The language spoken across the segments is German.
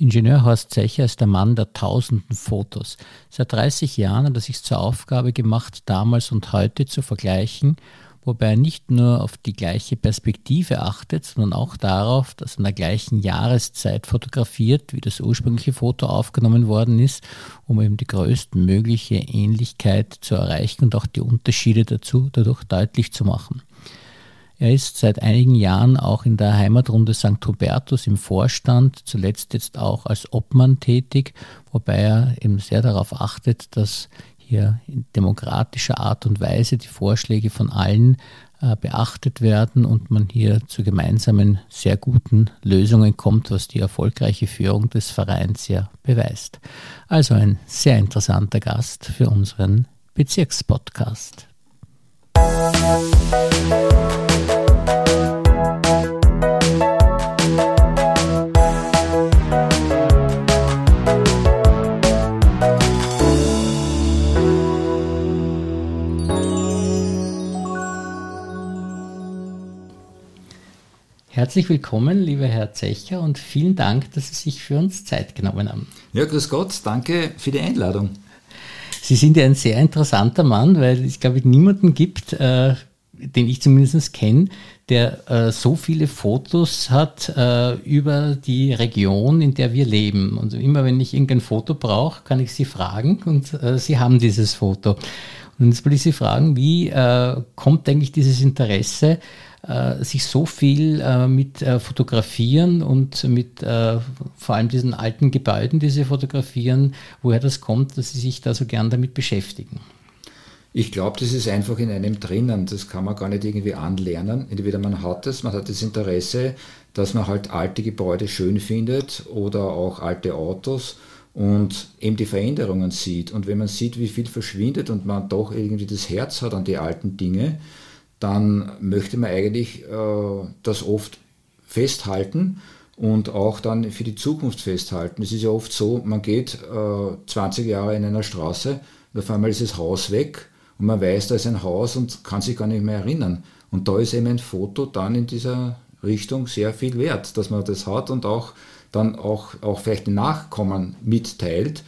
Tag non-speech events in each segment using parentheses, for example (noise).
Ingenieur Horst Zecher ist der Mann der tausenden Fotos. Seit 30 Jahren hat er sich zur Aufgabe gemacht, damals und heute zu vergleichen, wobei er nicht nur auf die gleiche Perspektive achtet, sondern auch darauf, dass in der gleichen Jahreszeit fotografiert, wie das ursprüngliche Foto aufgenommen worden ist, um eben die größtmögliche Ähnlichkeit zu erreichen und auch die Unterschiede dazu dadurch deutlich zu machen. Er ist seit einigen Jahren auch in der Heimatrunde St. Hubertus im Vorstand, zuletzt jetzt auch als Obmann tätig, wobei er eben sehr darauf achtet, dass hier in demokratischer Art und Weise die Vorschläge von allen äh, beachtet werden und man hier zu gemeinsamen sehr guten Lösungen kommt, was die erfolgreiche Führung des Vereins ja beweist. Also ein sehr interessanter Gast für unseren Bezirkspodcast. Musik Herzlich willkommen, lieber Herr Zecher, und vielen Dank, dass Sie sich für uns Zeit genommen haben. Ja, grüß Gott, danke für die Einladung. Sie sind ja ein sehr interessanter Mann, weil es, glaube ich, niemanden gibt, äh, den ich zumindest kenne, der äh, so viele Fotos hat äh, über die Region, in der wir leben. Und immer wenn ich irgendein Foto brauche, kann ich Sie fragen und äh, Sie haben dieses Foto. Und jetzt will ich Sie fragen, wie äh, kommt eigentlich dieses Interesse sich so viel äh, mit äh, Fotografieren und mit äh, vor allem diesen alten Gebäuden, die Sie fotografieren, woher das kommt, dass Sie sich da so gern damit beschäftigen? Ich glaube, das ist einfach in einem drinnen. Das kann man gar nicht irgendwie anlernen. Entweder man hat es, man hat das Interesse, dass man halt alte Gebäude schön findet oder auch alte Autos und eben die Veränderungen sieht. Und wenn man sieht, wie viel verschwindet und man doch irgendwie das Herz hat an die alten Dinge, dann möchte man eigentlich äh, das oft festhalten und auch dann für die Zukunft festhalten. Es ist ja oft so, man geht äh, 20 Jahre in einer Straße und auf einmal ist das Haus weg und man weiß, da ist ein Haus und kann sich gar nicht mehr erinnern. Und da ist eben ein Foto dann in dieser Richtung sehr viel wert, dass man das hat und auch dann auch, auch vielleicht den Nachkommen mitteilt.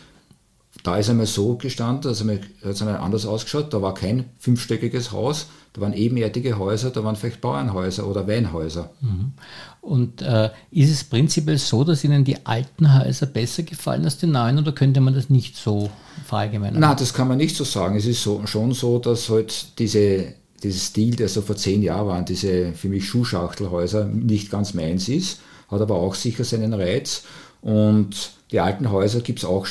Da ist einmal so gestanden, also hat es einmal anders ausgeschaut, da war kein fünfstöckiges Haus, da waren ebenerdige Häuser, da waren vielleicht Bauernhäuser oder Weinhäuser. Mhm. Und äh, ist es prinzipiell so, dass Ihnen die alten Häuser besser gefallen als die neuen oder könnte man das nicht so verallgemeinern? Nein, das kann man nicht so sagen. Es ist so, schon so, dass halt diese, dieser Stil, der so vor zehn Jahren war, diese für mich Schuhschachtelhäuser, nicht ganz meins ist, hat aber auch sicher seinen Reiz. Und die alten Häuser gibt es auch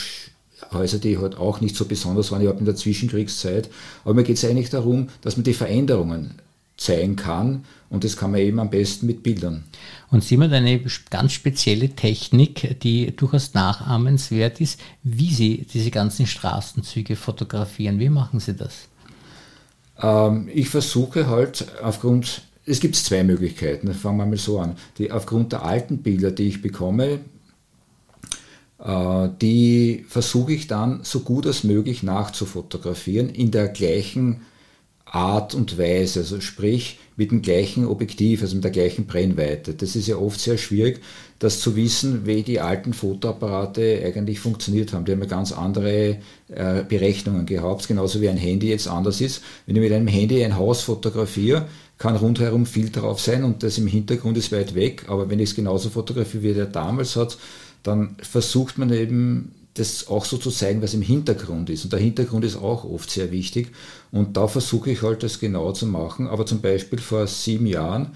Häuser, die halt auch nicht so besonders waren, überhaupt in der Zwischenkriegszeit. Aber mir geht es eigentlich darum, dass man die Veränderungen zeigen kann und das kann man eben am besten mit Bildern. Und Sie haben eine ganz spezielle Technik, die durchaus nachahmenswert ist, wie Sie diese ganzen Straßenzüge fotografieren. Wie machen Sie das? Ähm, ich versuche halt aufgrund, es gibt zwei Möglichkeiten, fangen wir mal so an. Die, aufgrund der alten Bilder, die ich bekomme, die versuche ich dann so gut als möglich nachzufotografieren in der gleichen Art und Weise, also sprich mit dem gleichen Objektiv, also mit der gleichen Brennweite. Das ist ja oft sehr schwierig, das zu wissen, wie die alten Fotoapparate eigentlich funktioniert haben. Die haben ja ganz andere äh, Berechnungen gehabt, genauso wie ein Handy jetzt anders ist. Wenn ich mit einem Handy ein Haus fotografiere, kann rundherum viel drauf sein und das im Hintergrund ist weit weg, aber wenn ich es genauso fotografiere, wie der damals hat, dann versucht man eben das auch so zu zeigen, was im Hintergrund ist. Und der Hintergrund ist auch oft sehr wichtig. Und da versuche ich halt das genau zu machen. Aber zum Beispiel vor sieben Jahren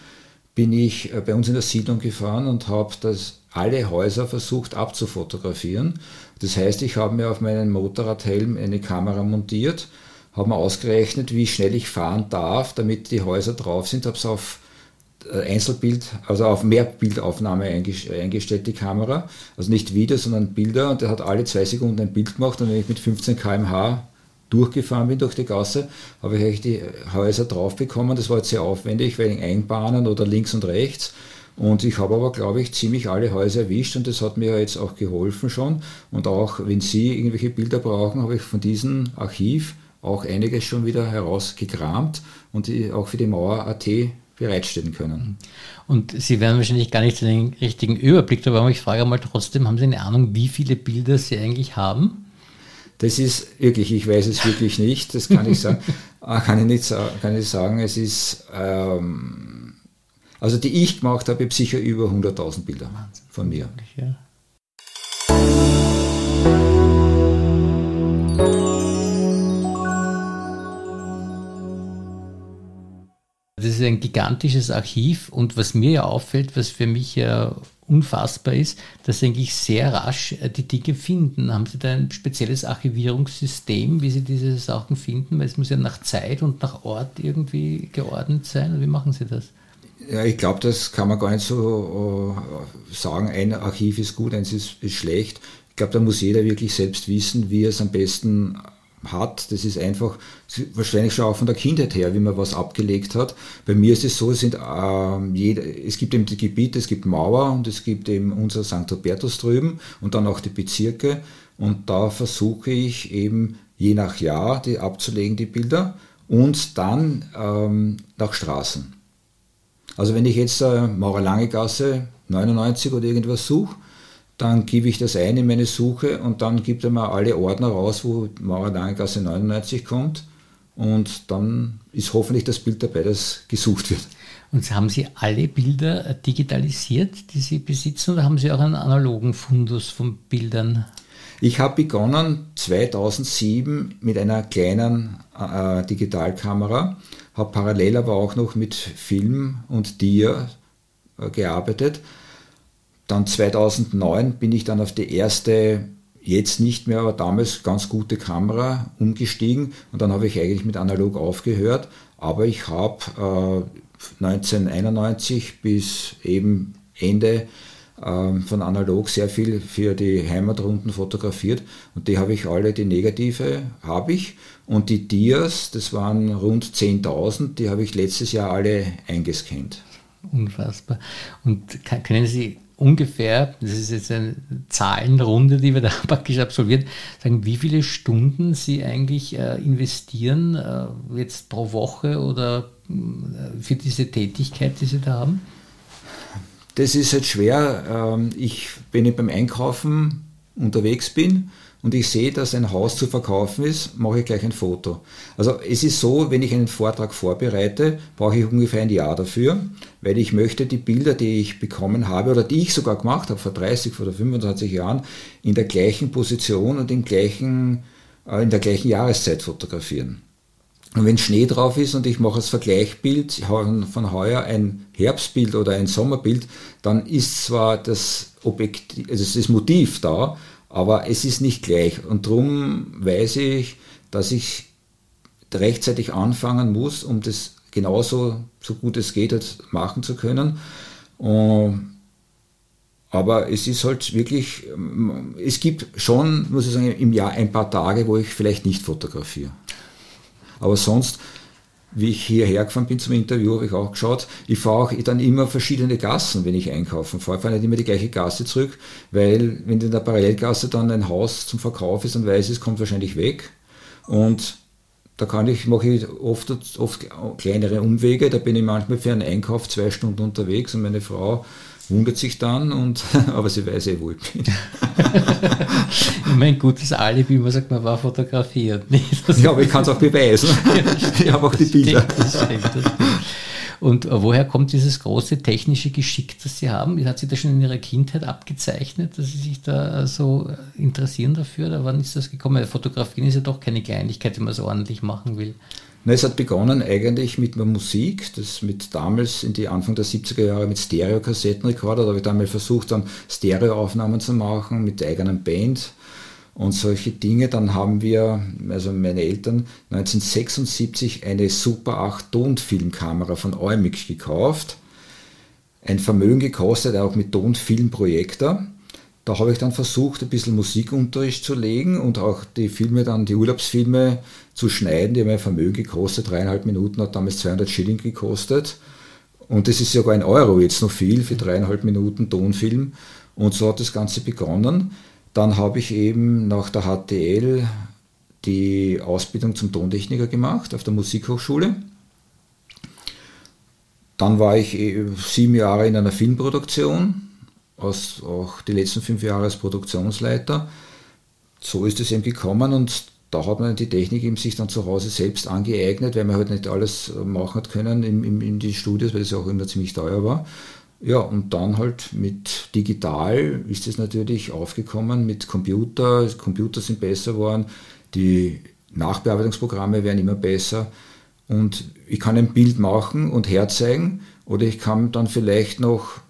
bin ich äh, bei uns in der Siedlung gefahren und habe das alle Häuser versucht abzufotografieren. Das heißt, ich habe mir auf meinen Motorradhelm eine Kamera montiert, habe mir ausgerechnet, wie schnell ich fahren darf, damit die Häuser drauf sind, habe es auf Einzelbild, also auf Mehrbildaufnahme eingestellt, die Kamera. Also nicht Video, sondern Bilder. Und der hat alle zwei Sekunden ein Bild gemacht. Und wenn ich mit 15 km/h durchgefahren bin durch die Gasse, habe ich die Häuser drauf bekommen. Das war jetzt sehr aufwendig, wegen Einbahnen oder links und rechts. Und ich habe aber, glaube ich, ziemlich alle Häuser erwischt und das hat mir jetzt auch geholfen schon. Und auch wenn Sie irgendwelche Bilder brauchen, habe ich von diesem Archiv auch einiges schon wieder herausgekramt und auch für die Mauer.at bereitstellen können. Und Sie werden wahrscheinlich gar nicht den richtigen Überblick darüber haben. Ich frage mal trotzdem, haben Sie eine Ahnung, wie viele Bilder Sie eigentlich haben? Das ist wirklich, ich weiß es wirklich nicht, das kann ich sagen. (laughs) Ah, kann ich nicht kann ich sagen. Es ist, ähm, also die ich gemacht habe, sicher über 100.000 Bilder von mir. Ja. Das ist ein gigantisches Archiv und was mir ja auffällt, was für mich ja unfassbar ist, dass Sie eigentlich sehr rasch äh, die Dinge finden. Haben Sie da ein spezielles Archivierungssystem, wie Sie diese Sachen finden? Weil es muss ja nach Zeit und nach Ort irgendwie geordnet sein. Wie machen Sie das? Ja, ich glaube, das kann man gar nicht so uh, sagen. Ein Archiv ist gut, eins ist, ist schlecht. Ich glaube, da muss jeder wirklich selbst wissen, wie er es am besten hat. Das ist einfach wahrscheinlich schon auch von der Kindheit her, wie man was abgelegt hat. Bei mir ist es so, es, sind, äh, jeder, es gibt eben die Gebiete, es gibt Mauer und es gibt eben unser St. Hubertus drüben und dann auch die Bezirke. Und da versuche ich eben je nach Jahr die abzulegen, die Bilder, und dann ähm, nach Straßen. Also wenn ich jetzt äh, Maurer Lange Gasse 99 oder irgendwas suche, dann gebe ich das ein in meine Suche und dann gibt er mir alle Ordner raus, wo Mauerlangasse 99 kommt und dann ist hoffentlich das Bild dabei, das gesucht wird. Und haben Sie alle Bilder digitalisiert, die Sie besitzen, oder haben Sie auch einen analogen Fundus von Bildern? Ich habe begonnen 2007 mit einer kleinen äh, Digitalkamera, habe parallel aber auch noch mit Film und Dia äh, gearbeitet dann 2009 bin ich dann auf die erste, jetzt nicht mehr, aber damals ganz gute Kamera umgestiegen und dann habe ich eigentlich mit analog aufgehört. Aber ich habe äh, 1991 bis eben Ende äh, von analog sehr viel für die Heimatrunden fotografiert und die habe ich alle, die negative habe ich und die Dias, das waren rund 10.000, die habe ich letztes Jahr alle eingescannt. Unfassbar. Und können Sie ungefähr, das ist jetzt eine Zahlenrunde, die wir da (laughs) praktisch absolvieren, sagen, wie viele Stunden Sie eigentlich äh, investieren, äh, jetzt pro Woche oder äh, für diese Tätigkeit, die Sie da haben? Das ist halt schwer. Ähm, ich, wenn ich beim Einkaufen unterwegs bin, und ich sehe, dass ein Haus zu verkaufen ist, mache ich gleich ein Foto. Also es ist so, wenn ich einen Vortrag vorbereite, brauche ich ungefähr ein Jahr dafür, weil ich möchte die Bilder, die ich bekommen habe oder die ich sogar gemacht habe vor 30 oder 25 Jahren, in der gleichen Position und im gleichen, äh, in der gleichen Jahreszeit fotografieren. Und wenn Schnee drauf ist und ich mache als Vergleichbild von heuer ein Herbstbild oder ein Sommerbild, dann ist zwar das, Objektiv, also das Motiv da, aber es ist nicht gleich. Und darum weiß ich, dass ich rechtzeitig anfangen muss, um das genauso, so gut es geht, machen zu können. Aber es ist halt wirklich, es gibt schon, muss ich sagen, im Jahr ein paar Tage, wo ich vielleicht nicht fotografiere. Aber sonst wie ich hierher gefahren bin zum Interview, habe ich auch geschaut, ich fahre auch dann immer verschiedene Gassen, wenn ich einkaufen fahre. Ich fahre nicht immer die gleiche Gasse zurück, weil wenn in der Parallelgasse dann ein Haus zum Verkauf ist und weiß, es kommt wahrscheinlich weg. Und da kann ich, mache ich oft, oft kleinere Umwege, da bin ich manchmal für einen Einkauf zwei Stunden unterwegs und meine Frau wundert sich dann, und, (laughs) aber sie weiß eh, wo ich bin. (laughs) mein gutes Alibi, man sagt, man war fotografiert. ja, aber ich kann es auch (laughs) beweisen. ich habe auch die Bilder. Das stimmt, das stimmt. Und woher kommt dieses große technische Geschick, das Sie haben? Hat Sie das schon in Ihrer Kindheit abgezeichnet, dass Sie sich da so interessieren dafür? Oder wann ist das gekommen? Fotografieren ist ja doch keine Kleinigkeit, wenn man es ordentlich machen will. Na, es hat begonnen eigentlich mit der Musik, das mit damals in die Anfang der 70er Jahre mit Stereo-Kassettenrekorder, da habe ich damals versucht, dann Stereoaufnahmen zu machen mit der eigenen Band und solche Dinge. Dann haben wir, also meine Eltern, 1976 eine Super 8 Tonfilmkamera von Eumix gekauft. Ein Vermögen gekostet, auch mit Tonfilmprojektor. Da habe ich dann versucht, ein bisschen Musikunterricht zu legen und auch die Filme dann, die Urlaubsfilme zu schneiden. Die haben ein Vermögen gekostet, dreieinhalb Minuten hat damals 200 Schilling gekostet. Und das ist sogar ein Euro jetzt noch viel für dreieinhalb Minuten Tonfilm. Und so hat das Ganze begonnen. Dann habe ich eben nach der HTL die Ausbildung zum Tontechniker gemacht auf der Musikhochschule. dann war ich äh, sieben Jahre in einer Filmproduktion, auch die letzten fünf Jahre als Produktionsleiter. So ist es eben gekommen und da hat man die Technik eben sich dann zu Hause selbst angeeignet, weil man halt nicht alles machen hat können in, in, in die Studios, weil es auch immer ziemlich teuer war. Ja, und dann halt mit digital ist es natürlich aufgekommen, mit Computer, Computer sind besser geworden, die Nachbearbeitungsprogramme werden immer besser und ich kann ein Bild machen und herzeigen oder ich kann dann vielleicht noch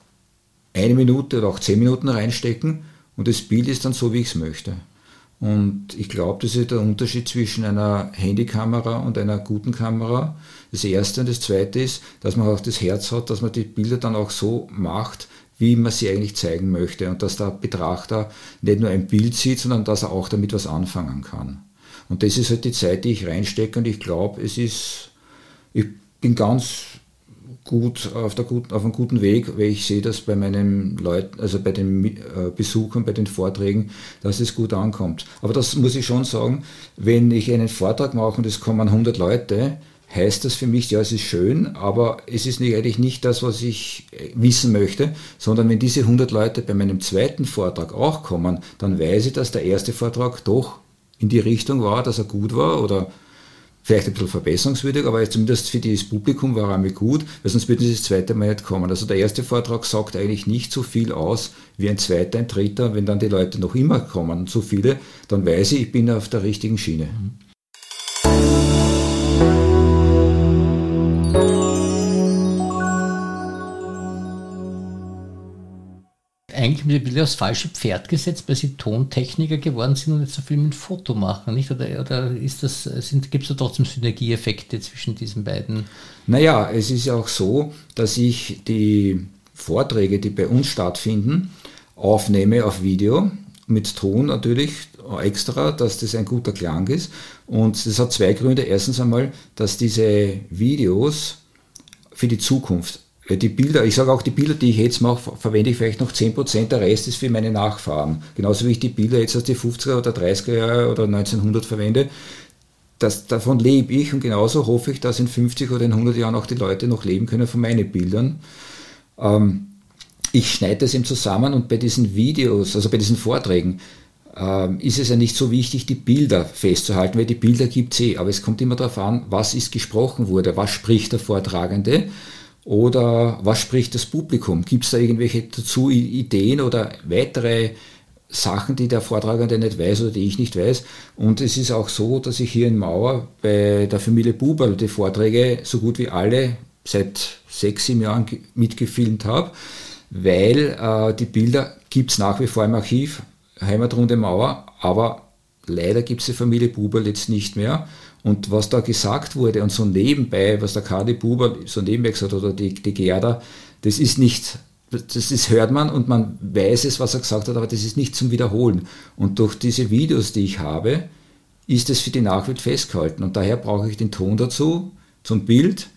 eine Minute oder auch zehn Minuten reinstecken und das Bild ist dann so, wie ich es möchte. Und ich glaube, das ist der Unterschied zwischen einer Handykamera und einer guten Kamera. Das erste und das zweite ist, dass man auch das Herz hat, dass man die Bilder dann auch so macht, wie man sie eigentlich zeigen möchte und dass der Betrachter nicht nur ein Bild sieht, sondern dass er auch damit was anfangen kann. Und das ist halt die Zeit, die ich reinstecke und ich glaube, es ist, ich bin ganz gut auf, der guten, auf einem guten Weg, weil ich sehe das bei meinen Leuten, also bei den äh, Besuchern, bei den Vorträgen, dass es gut ankommt. Aber das muss ich schon sagen, wenn ich einen Vortrag mache und es kommen 100 Leute, heißt das für mich, ja, es ist schön, aber es ist nicht, eigentlich nicht das, was ich äh, wissen möchte, sondern wenn diese 100 Leute bei meinem zweiten Vortrag auch kommen, dann weiß ich, dass der erste Vortrag doch in die Richtung war, dass er gut war oder vielleicht ein bisschen verbesserungswürdig, aber zumindest für das Publikum war er mir gut, weil sonst würden sie das zweite Mal nicht kommen. Also der erste Vortrag sagt eigentlich nicht so viel aus wie ein zweiter, ein dritter. Wenn dann die Leute noch immer kommen, so viele, dann weiß ich, ich bin auf der richtigen Schiene. Mhm. Eigentlich ein bisschen aufs falsche Pferd gesetzt, weil sie Tontechniker geworden sind und nicht so viel mit Foto machen, nicht? Oder, oder ist das, gibt es da trotzdem Synergieeffekte zwischen diesen beiden? Naja, es ist auch so, dass ich die Vorträge, die bei uns stattfinden, aufnehme auf Video, mit Ton natürlich extra, dass das ein guter Klang ist. Und das hat zwei Gründe. Erstens einmal, dass diese Videos für die Zukunft die Bilder, ich sage auch, die Bilder, die ich jetzt mache, verwende ich vielleicht noch 10%, der Rest ist für meine Nachfahren. Genauso wie ich die Bilder jetzt aus den 50er oder 30er Jahre oder 1900 verwende. Das, davon lebe ich und genauso hoffe ich, dass in 50 oder in 100 Jahren auch die Leute noch leben können von meinen Bildern. Ähm, ich schneide das eben zusammen und bei diesen Videos, also bei diesen Vorträgen, ähm, ist es ja nicht so wichtig, die Bilder festzuhalten, weil die Bilder gibt es eh, aber es kommt immer darauf an, was ist gesprochen wurde, was spricht der Vortragende oder was spricht das Publikum? Gibt es da irgendwelche dazu Ideen oder weitere Sachen, die der Vortragende nicht weiß oder die ich nicht weiß? Und es ist auch so, dass ich hier in Mauer bei der Familie Buberl die Vorträge so gut wie alle seit sechs, sieben Jahren mitgefilmt habe, weil äh, die Bilder gibt es nach wie vor im Archiv, Heimatrunde Mauer, aber leider gibt es die Familie Buberl jetzt nicht mehr. Und was da gesagt wurde und so nebenbei, was der Kadi Buber so nebenbei gesagt hat oder die, die Gerda, das ist nicht, das ist, hört man und man weiß es, was er gesagt hat, aber das ist nicht zum Wiederholen. Und durch diese Videos, die ich habe, ist es für die Nachwelt festgehalten. Und daher brauche ich den Ton dazu, zum Bild.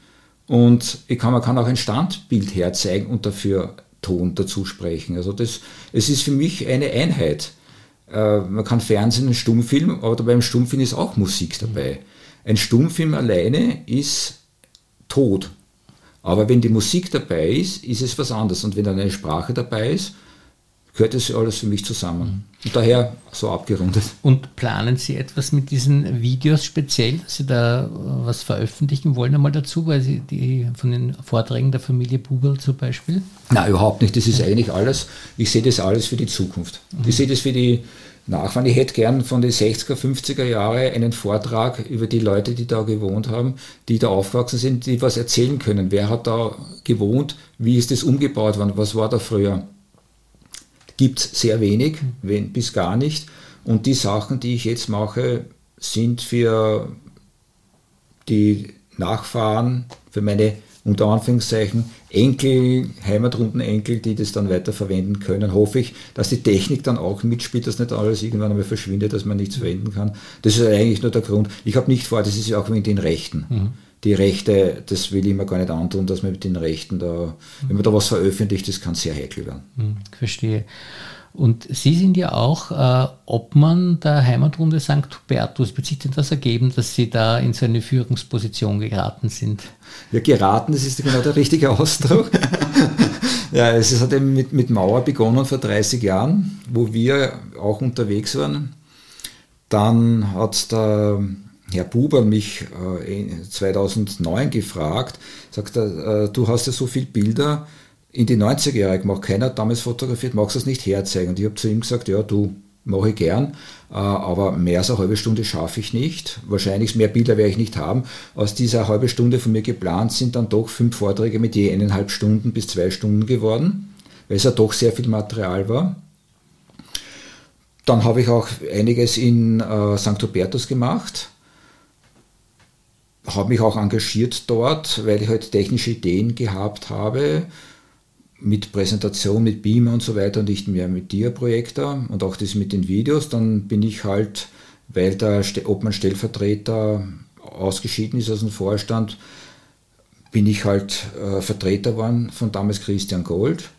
Und ich kann, man kann auch ein Standbild herzeigen und dafür Ton dazu sprechen. Also das, es ist für mich eine Einheit. Äh, man kann Fernsehen, einen Stummfilm, aber beim Stummfilm ist auch Musik dabei. Ein Stummfilm alleine ist tot. Aber wenn die Musik dabei ist, ist es was anderes. Und wenn dann eine Sprache dabei ist, gehört das alles für mich zusammen. Und daher so abgerundet. Und planen Sie etwas mit diesen Videos speziell, dass Sie da was veröffentlichen wollen einmal dazu, weil Sie die von den Vorträgen der Familie Bubel zum Beispiel? Nein, überhaupt nicht. Das ist eigentlich alles, ich sehe das alles für die Zukunft. Mhm. Ich sehe das für die nachfahren. Ich hätte gern von den 60er, 50er Jahre einen Vortrag über die Leute, die da gewohnt haben, die da aufgewachsen sind, die was erzählen können. Wer hat da gewohnt? Wie ist das umgebaut worden? Was war da früher? Gibt es sehr wenig, wenn, bis gar nicht. Und die Sachen, die ich jetzt mache, sind für die Nachfahren, für meine unter Anführungszeichen Enkel, Heimatrundenenkel, die das dann weiter verwenden können, hoffe ich, dass die Technik dann auch mitspielt, dass nicht alles irgendwann einmal verschwindet, dass man nichts verwenden kann. Das ist eigentlich nur der Grund. Ich habe nicht vor, das ist ja auch wegen den Rechten. Mhm. Die Rechte, das will ich mir gar nicht antun, dass man mit den Rechten da, wenn man da was veröffentlicht, das kann sehr heikel werden. Mhm, verstehe. Und Sie sind ja auch äh, Obmann der Heimatrunde St. Hubertus. Wird sich denn das ergeben, dass Sie da in so eine Führungsposition geraten sind? Ja, geraten, das ist genau der richtige Ausdruck. (laughs) ja, es hat eben mit, mit Mauer begonnen vor 30 Jahren, wo wir auch unterwegs waren. Dann hat der Herr Buber mich äh, 2009 gefragt, sagt er, äh, du hast ja so viele Bilder, in die 90er Jahre gemacht, keiner hat damals fotografiert, magst du das nicht herzeigen? Und ich habe zu ihm gesagt, ja, du, mache ich gern, äh, aber mehr als eine halbe Stunde schaffe ich nicht. Wahrscheinlich mehr Bilder werde ich nicht haben. Aus dieser halben Stunde von mir geplant sind dann doch fünf Vorträge mit je eineinhalb Stunden bis zwei Stunden geworden, weil es ja doch sehr viel Material war. Dann habe ich auch einiges in äh, St. Hubertus gemacht, habe mich auch engagiert dort, weil ich halt technische Ideen gehabt habe mit Präsentation, mit Beamer und so weiter, nicht mehr mit Dia-Projektor und auch das mit den Videos, dann bin ich halt, weil der Obmann-Stellvertreter ausgeschieden ist aus dem Vorstand, bin ich halt äh, Vertreter worden von damals Christian Gold.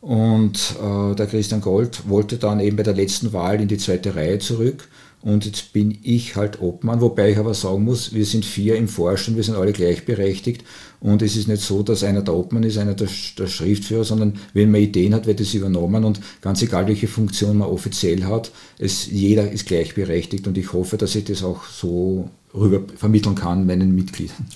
Und äh, der Christian Gold wollte dann eben bei der letzten Wahl in die zweite Reihe zurück und jetzt bin ich halt Obmann, wobei ich aber sagen muss, wir sind vier im Vorstand, wir sind alle gleichberechtigt. Und es ist nicht so, dass einer der Obmann ist, einer der, der Schriftführer, sondern wenn man Ideen hat, wird es übernommen. Und ganz egal, welche Funktion man offiziell hat, es, jeder ist gleichberechtigt. Und ich hoffe, dass ich das auch so rüber vermitteln kann meinen Mitgliedern.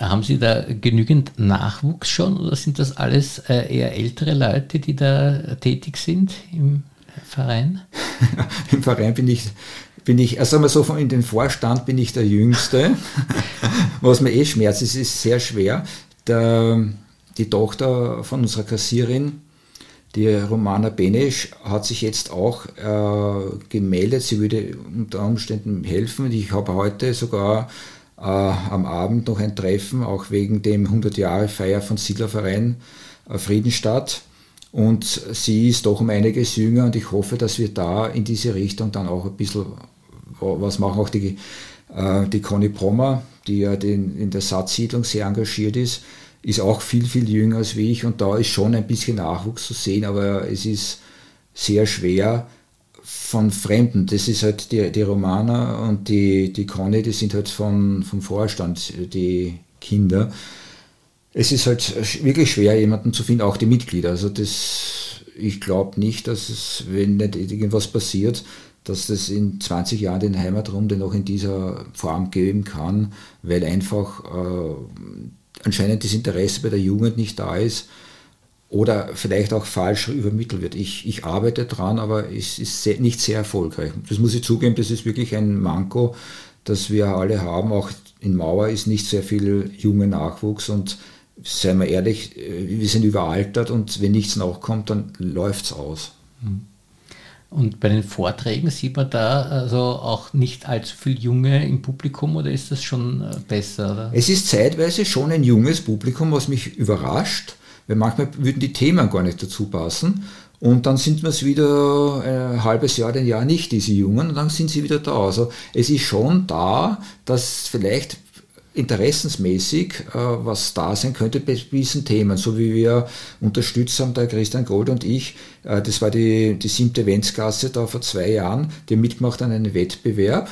Haben Sie da genügend Nachwuchs schon oder sind das alles äh, eher ältere Leute, die da tätig sind im Verein? (laughs) Im Verein bin ich, bin ich, also mal so, in den Vorstand bin ich der Jüngste, (laughs) was mir eh schmerzt, es ist sehr schwer. Der, die Tochter von unserer Kassierin, die Romana Benesch, hat sich jetzt auch äh, gemeldet, sie würde unter Umständen helfen. Ich habe heute sogar äh, am Abend noch ein Treffen, auch wegen dem 100 Jahre Feier von Siedlerverein äh, Friedenstadt. Und sie ist doch um einiges jünger und ich hoffe, dass wir da in diese Richtung dann auch ein bisschen was machen. Auch die, äh, die Conny Prommer, die ja den, in der Satzsiedlung sehr engagiert ist, ist auch viel, viel jünger als ich und da ist schon ein bisschen Nachwuchs zu sehen, aber es ist sehr schwer, von Fremden. Das ist halt die, die Romana und die, die Conny, die sind halt von, vom Vorstand, die Kinder. Es ist halt wirklich schwer, jemanden zu finden, auch die Mitglieder. Also das, ich glaube nicht, dass es, wenn nicht irgendwas passiert, dass das in 20 Jahren den Heimatrunde noch in dieser Form geben kann, weil einfach äh, anscheinend das Interesse bei der Jugend nicht da ist oder vielleicht auch falsch übermittelt wird. Ich, ich arbeite dran, aber es ist sehr, nicht sehr erfolgreich. Das muss ich zugeben, das ist wirklich ein Manko, das wir alle haben. Auch in Mauer ist nicht sehr viel junger Nachwuchs und seien wir ehrlich, äh, wir sind überaltert und wenn nichts nachkommt, dann läuft es aus. Hm. Und bei den Vorträgen sieht man da also auch nicht allzu viel Junge im Publikum oder ist das schon äh, besser? Oder? Es ist zeitweise schon ein junges Publikum, was mich überrascht weil manchmal würden die Themen gar nicht dazu passen. Und dann sind wir es wieder ein halbes Jahr, ein Jahr nicht, diese Jungen, und dann sind sie wieder da. Also es ist schon da, dass vielleicht interessensmäßig äh, was da sein könnte bei diesen Themen, so wie wir unterstützt haben, der Christian Gold und ich, äh, das war die, die siebte Eventsgasse da vor zwei Jahren, die mitgemacht an einem Wettbewerb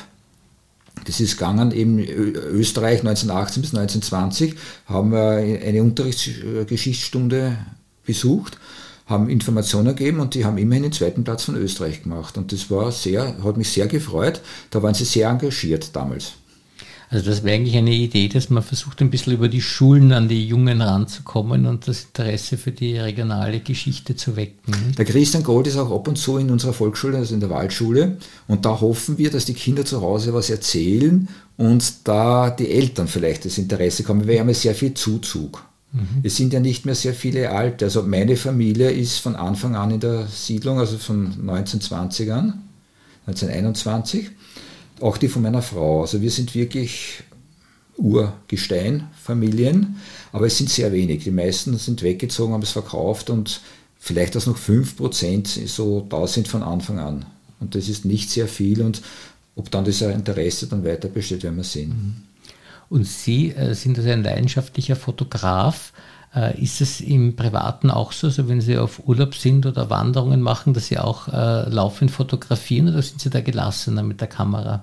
das ist gegangen, eben Österreich 1918 bis 1920 haben wir eine Unterrichtsgeschichtsstunde besucht, haben Informationen gegeben und die haben immerhin den zweiten Platz von Österreich gemacht. Und das war sehr, hat mich sehr gefreut. Da waren sie sehr engagiert damals. Also das wäre eigentlich eine Idee, dass man versucht, ein bisschen über die Schulen an die Jungen ranzukommen und das Interesse für die regionale Geschichte zu wecken. Der Christian Gold ist auch ab und zu in unserer Volksschule, also in der Waldschule. Und da hoffen wir, dass die Kinder zu Hause was erzählen und da die Eltern vielleicht das Interesse kommen. Wir haben ja sehr viel Zuzug. Mhm. Es sind ja nicht mehr sehr viele Alte. Also meine Familie ist von Anfang an in der Siedlung, also von 1920ern, 1921 auch die von meiner Frau. Also wir sind wirklich Urgesteinfamilien, aber es sind sehr wenig. Die meisten sind weggezogen, haben es verkauft und vielleicht dass noch 5% so da sind von Anfang an. Und das ist nicht sehr viel und ob dann das Interesse dann weiter besteht, werden wir sehen. Und Sie äh, sind also ein leidenschaftlicher Fotograf. Äh, ist es im Privaten auch so, also wenn Sie auf Urlaub sind oder Wanderungen machen, dass Sie auch äh, laufend fotografieren oder sind Sie da gelassener mit der Kamera?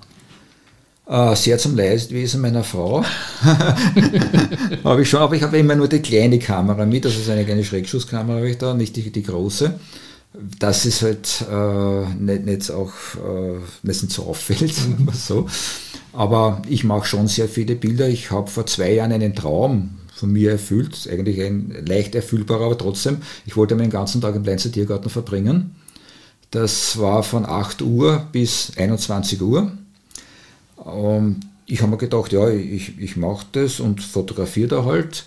Äh, sehr zum Leidwesen meiner Frau. (laughs) habe ich schon, aber ich habe immer nur die kleine Kamera mit, also eine kleine Schreckschusskamera habe ich da, nicht die, die große. Das ist halt äh, nicht, nicht auch äh, nicht so auffällt, (laughs) so. Aber ich mache schon sehr viele Bilder. Ich habe vor zwei Jahren einen Traum von mir erfüllt, eigentlich ein leicht erfüllbarer, aber trotzdem. Ich wollte meinen ganzen Tag im Leinzer Tiergarten verbringen. Das war von 8 Uhr bis 21 Uhr. Und ich habe mir gedacht, ja, ich, ich mache das und fotografiere da halt.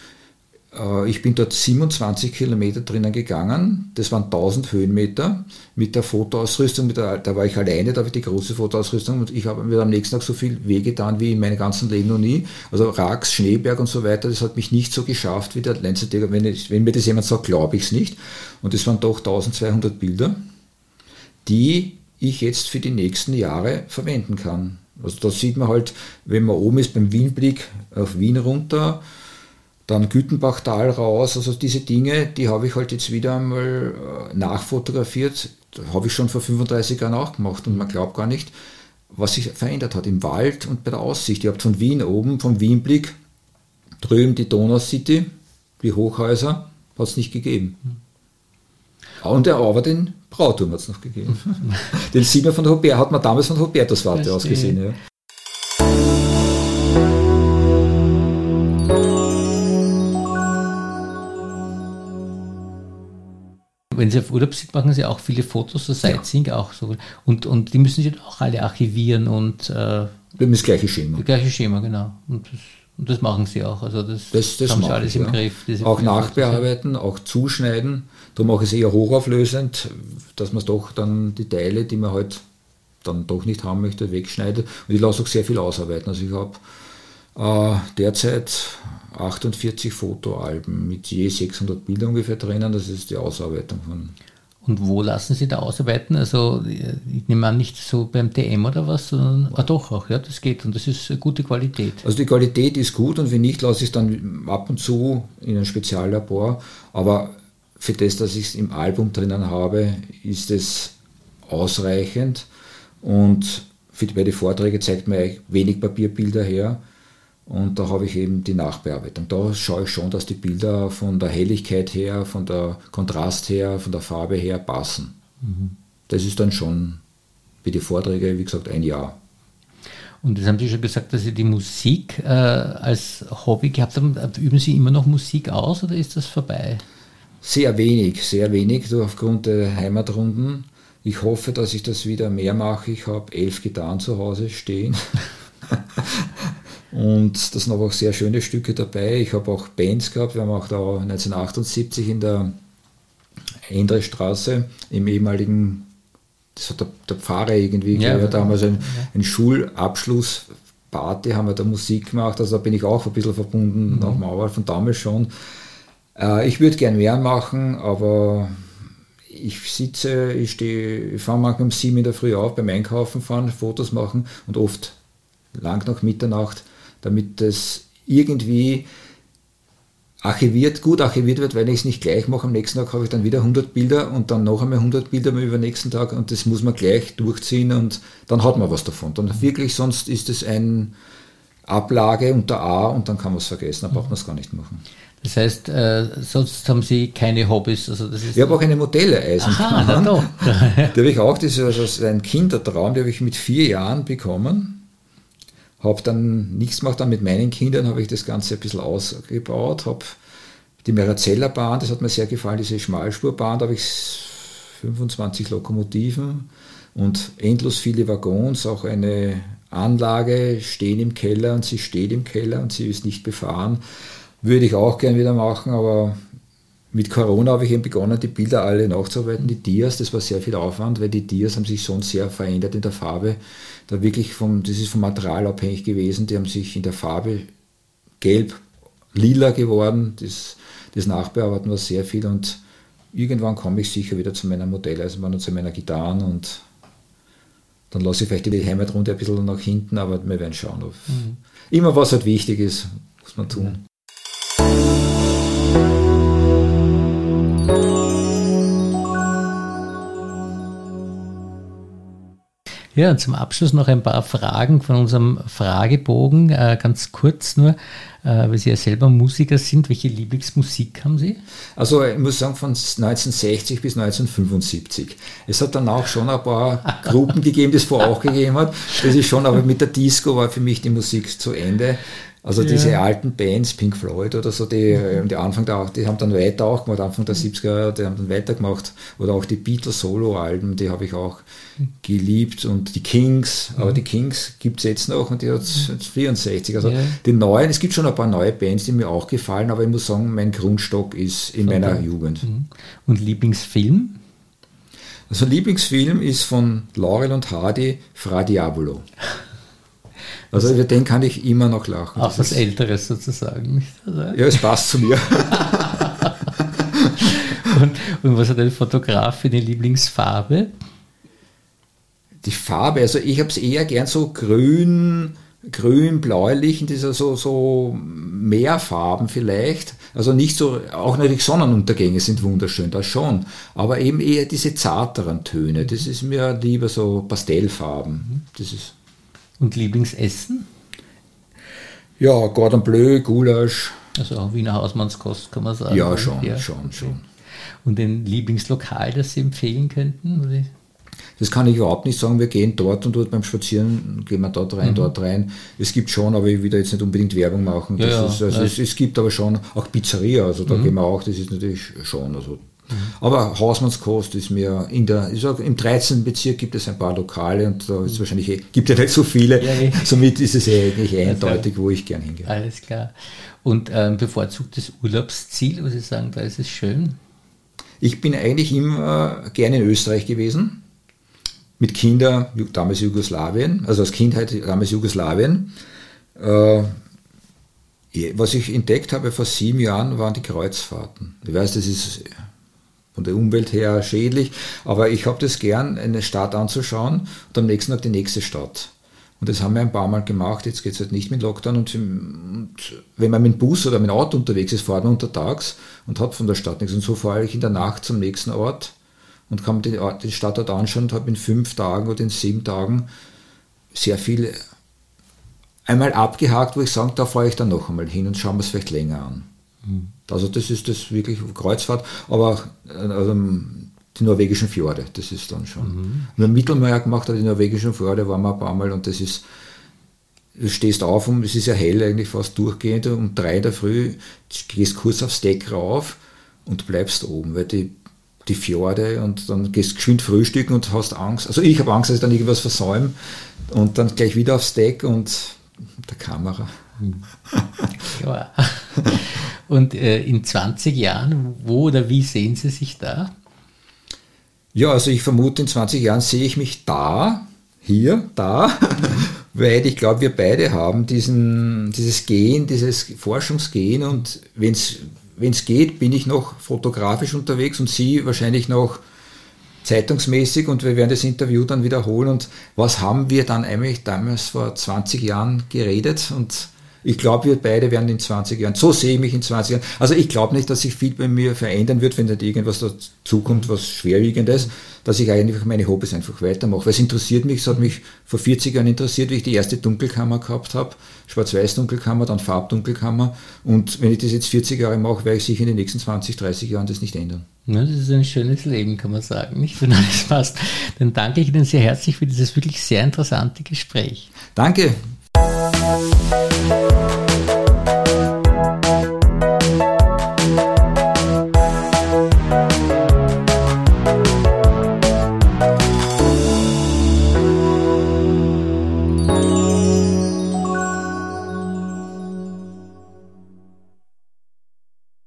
Äh, ich bin dort 27 Kilometer drinnen gegangen. Das waren 1000 Höhenmeter mit der Fotoausrüstung. Mit der, da war ich alleine, da habe ich die große Fotoausrüstung und ich habe mir am nächsten Tag so viel weh getan wie in meinem ganzen Leben noch nie. Also Rax, Schneeberg und so weiter, das hat mich nicht so geschafft wie der Lenzer wenn, wenn mir das jemand sagt, glaube ich es nicht. Und es waren doch 1200 Bilder, die ich jetzt für die nächsten Jahre verwenden kann. Also da sieht man halt, wenn man oben ist beim Wienblick auf Wien runter, dann Gütenbachtal raus, also diese Dinge, die habe ich halt jetzt wieder einmal äh, nachfotografiert. Das habe ich schon vor 35 Jahren auch gemacht und man glaubt gar nicht, was sich verändert hat im Wald und bei der Aussicht. Ihr habt von Wien oben, vom Wienblick, drüben die Donau City, die Hochhäuser, hat es nicht gegeben. Und der, aber den Brauturm hat es noch gegeben. (laughs) den sieht man von Hubert, hat man damals von Hubertus Warte aus gesehen. Ja. Wenn Sie auf Urlaub sind, machen Sie auch viele Fotos, so Sightseeing ja. auch so. Und, und die müssen Sie auch alle archivieren und. Äh, das gleiche Schema. Das gleiche Schema, genau. Und das, und das machen Sie auch. Also das, das, das haben Sie alles ich, im ja. Griff. Auch nachbearbeiten, auch zuschneiden. Da mache ich es eher hochauflösend, dass man doch dann die Teile, die man halt dann doch nicht haben möchte, wegschneidet. Und ich lasse auch sehr viel ausarbeiten. Also ich habe äh, derzeit 48 Fotoalben mit je 600 Bildern ungefähr drinnen. Das ist die Ausarbeitung von. Und wo lassen Sie da ausarbeiten? Also ich nehme an, nicht so beim DM oder was, sondern ah, doch auch, ja, das geht und das ist eine gute Qualität. Also die Qualität ist gut und wenn nicht, lasse ich es dann ab und zu in ein Speziallabor. Aber für das, dass ich es im Album drinnen habe, ist es ausreichend. Und für die, bei den Vorträgen zeigt mir wenig Papierbilder her. Und da habe ich eben die Nachbearbeitung. Da schaue ich schon, dass die Bilder von der Helligkeit her, von der Kontrast her, von der Farbe her passen. Mhm. Das ist dann schon wie die Vorträge, wie gesagt, ein Jahr. Und das haben Sie schon gesagt, dass Sie die Musik äh, als Hobby gehabt haben. Üben Sie immer noch Musik aus oder ist das vorbei? Sehr wenig, sehr wenig, aufgrund der Heimatrunden. Ich hoffe, dass ich das wieder mehr mache. Ich habe elf Gitarren zu Hause stehen. (laughs) Und da sind aber auch sehr schöne Stücke dabei. Ich habe auch Bands gehabt. Wir haben auch da 1978 in der Endre im ehemaligen, das hat der, der Pfarrer irgendwie ja, gehört, da haben wir so einen, ja. einen Schulabschlussparty, haben wir da Musik gemacht. Also da bin ich auch ein bisschen verbunden, mhm. nach Mauer von damals schon. Äh, ich würde gern mehr machen, aber ich sitze, ich stehe, ich fahre manchmal um sieben in der Früh auf beim Einkaufen fahren, Fotos machen und oft lang nach Mitternacht damit das irgendwie archiviert, gut archiviert wird, weil ich es nicht gleich mache. Am nächsten Tag habe ich dann wieder 100 Bilder und dann noch einmal 100 Bilder über den nächsten Tag und das muss man gleich durchziehen und dann hat man was davon. Dann wirklich, sonst ist es ein Ablage unter A und dann kann man es vergessen, dann braucht man es gar nicht machen. Das heißt, äh, sonst haben Sie keine Hobbys? Also das ist ich habe auch eine Modelle Eisenbahn. Aha, na doch. die habe ich auch, das ist also ein Kindertraum, den habe ich mit vier Jahren bekommen habe dann nichts gemacht, dann mit meinen Kindern habe ich das Ganze ein bisschen ausgebaut, habe die Merazeller Bahn, das hat mir sehr gefallen, diese Schmalspurbahn, da habe ich 25 Lokomotiven und endlos viele Waggons, auch eine Anlage stehen im Keller und sie steht im Keller und sie ist nicht befahren. Würde ich auch gern wieder machen, aber mit Corona habe ich eben begonnen, die Bilder alle nachzuarbeiten, die Dias, das war sehr viel Aufwand, weil die Dias haben sich sonst sehr verändert in der Farbe. Da wirklich vom, das ist vom Material abhängig gewesen, die haben sich in der Farbe gelb, lila geworden. Das, das Nachbearbeiten war sehr viel und irgendwann komme ich sicher wieder zu meiner Modelleisenbahn und zu meiner Gitarren und dann lasse ich vielleicht die Heimatrunde ein bisschen nach hinten, aber wir werden schauen. Mhm. Immer was halt wichtig ist, muss man tun. Ja, und zum Abschluss noch ein paar Fragen von unserem Fragebogen, äh, ganz kurz nur, äh, weil Sie ja selber Musiker sind. Welche Lieblingsmusik haben Sie? Also ich muss sagen, von 1960 bis 1975. Es hat dann auch schon ein paar (laughs) Gruppen gegeben, die es vorher auch gegeben hat. Das ist schon, aber mit der Disco war für mich die Musik zu Ende. Also ja. diese alten Bands, Pink Floyd oder so, die, mhm. die Anfang der, die haben dann weiter auch gemacht, Anfang der 70er, die haben dann weitergemacht. Oder auch die Beatles Solo-Alben, die habe ich auch geliebt. Und die Kings, mhm. aber die Kings gibt es jetzt noch und die hat es 64. Also ja. die neuen, es gibt schon ein paar neue Bands, die mir auch gefallen, aber ich muss sagen, mein Grundstock ist in okay. meiner Jugend. Mhm. Und Lieblingsfilm? Also Lieblingsfilm ist von Laurel und Hardy, Fra Diabolo. Also über den kann ich immer noch lachen. Auch was Älteres sozusagen. Also ja, es passt zu mir. (laughs) und, und, was hat ein Fotograf für eine Lieblingsfarbe? Die Farbe, also ich habe es eher gern so grün, grün, bläulich, in dieser so, so Meerfarben vielleicht. Also nicht so, auch natürlich Sonnenuntergänge sind wunderschön, das schon. Aber eben eher diese zarteren Töne. Das ist mir lieber so Pastellfarben. Das ist und Lieblingsessen? Ja, Gordon Bleu, Gulasch. Also auch Wiener Hausmannskost, kann man sagen. Ja, schon, ja. schon, schon. Und ein Lieblingslokal, das Sie empfehlen könnten? Das kann ich überhaupt nicht sagen. Wir gehen dort und dort beim Spazieren, gehen wir dort rein, mhm. dort rein. Es gibt schon, aber ich will da jetzt nicht unbedingt Werbung machen. Ja, ist, also es, es, gibt aber schon auch Pizzeria, also da mhm. gehen wir auch, das ist natürlich schon. Also aber Hausmannskost ist mir in der, ich sag, im 13. Bezirk gibt es ein paar Lokale und da ist wahrscheinlich, eh, gibt ja nicht so viele. Ja, eh. (laughs) Somit ist es eh eigentlich eindeutig, wo ich gern hingehe. Alles klar. Und ähm, bevorzugtes Urlaubsziel, was Sie sagen, da ist es schön? Ich bin eigentlich immer gerne in Österreich gewesen. Mit Kindern, damals Jugoslawien, also als Kindheit damals Jugoslawien. Äh, was ich entdeckt habe vor sieben Jahren, waren die Kreuzfahrten. Ich weiß, das ist von der Umwelt her schädlich, aber ich habe das gern, eine Stadt anzuschauen und am nächsten Tag die nächste Stadt. Und das haben wir ein paar Mal gemacht, jetzt geht es halt nicht mit Lockdown. Und, wenn man mit Bus oder mit Auto unterwegs ist, fährt man untertags und hat von der Stadt nichts. Und so fahre ich in der Nacht zum nächsten Ort und kann den, Ort, den Stadtort anschauen und habe in fünf Tagen oder in sieben Tagen sehr viel einmal abgehakt, wo ich sage, da fahre ich dann noch einmal hin und schaue mir es vielleicht länger an. Mhm. Also das ist das wirklich Kreuzfahrt, aber also die norwegischen Fjorde, das ist dann schon. Mhm. Wenn man Mittelmeer gemacht hat, die norwegischen Fjorde waren wir ein paar Mal und das ist, du stehst auf und es ist ja hell eigentlich fast durchgehend, um drei der Früh gehst kurz aufs Deck rauf und bleibst oben, weil die, die Fjorde und dann gehst du geschwind frühstücken und hast Angst. Also ich habe Angst, dass ich dann irgendwas versäume und dann gleich wieder aufs Deck und der Kamera. (laughs) Ja. Und äh, in 20 Jahren, wo oder wie sehen Sie sich da? Ja, also ich vermute, in 20 Jahren sehe ich mich da, hier, da, (laughs) weil ich glaube, wir beide haben diesen, dieses Gehen, dieses Forschungsgehen und wenn es geht, bin ich noch fotografisch unterwegs und Sie wahrscheinlich noch zeitungsmäßig und wir werden das Interview dann wiederholen. Und was haben wir dann eigentlich damals vor 20 Jahren geredet? Und ich glaube, wir beide werden in 20 Jahren, so sehe ich mich in 20 Jahren. Also ich glaube nicht, dass sich viel bei mir verändern wird, wenn nicht irgendwas dazukommt, was Schwerwiegendes, dass ich eigentlich meine Hobbys einfach weitermache. Weil es interessiert mich, es hat mich vor 40 Jahren interessiert, wie ich die erste Dunkelkammer gehabt habe. Schwarz-Weiß-Dunkelkammer, dann Farbdunkelkammer. Und wenn ich das jetzt 40 Jahre mache, werde ich sicher in den nächsten 20, 30 Jahren das nicht ändern. Ja, das ist ein schönes Leben, kann man sagen, nicht? Wenn alles passt. Dann danke ich Ihnen sehr herzlich für dieses wirklich sehr interessante Gespräch. Danke.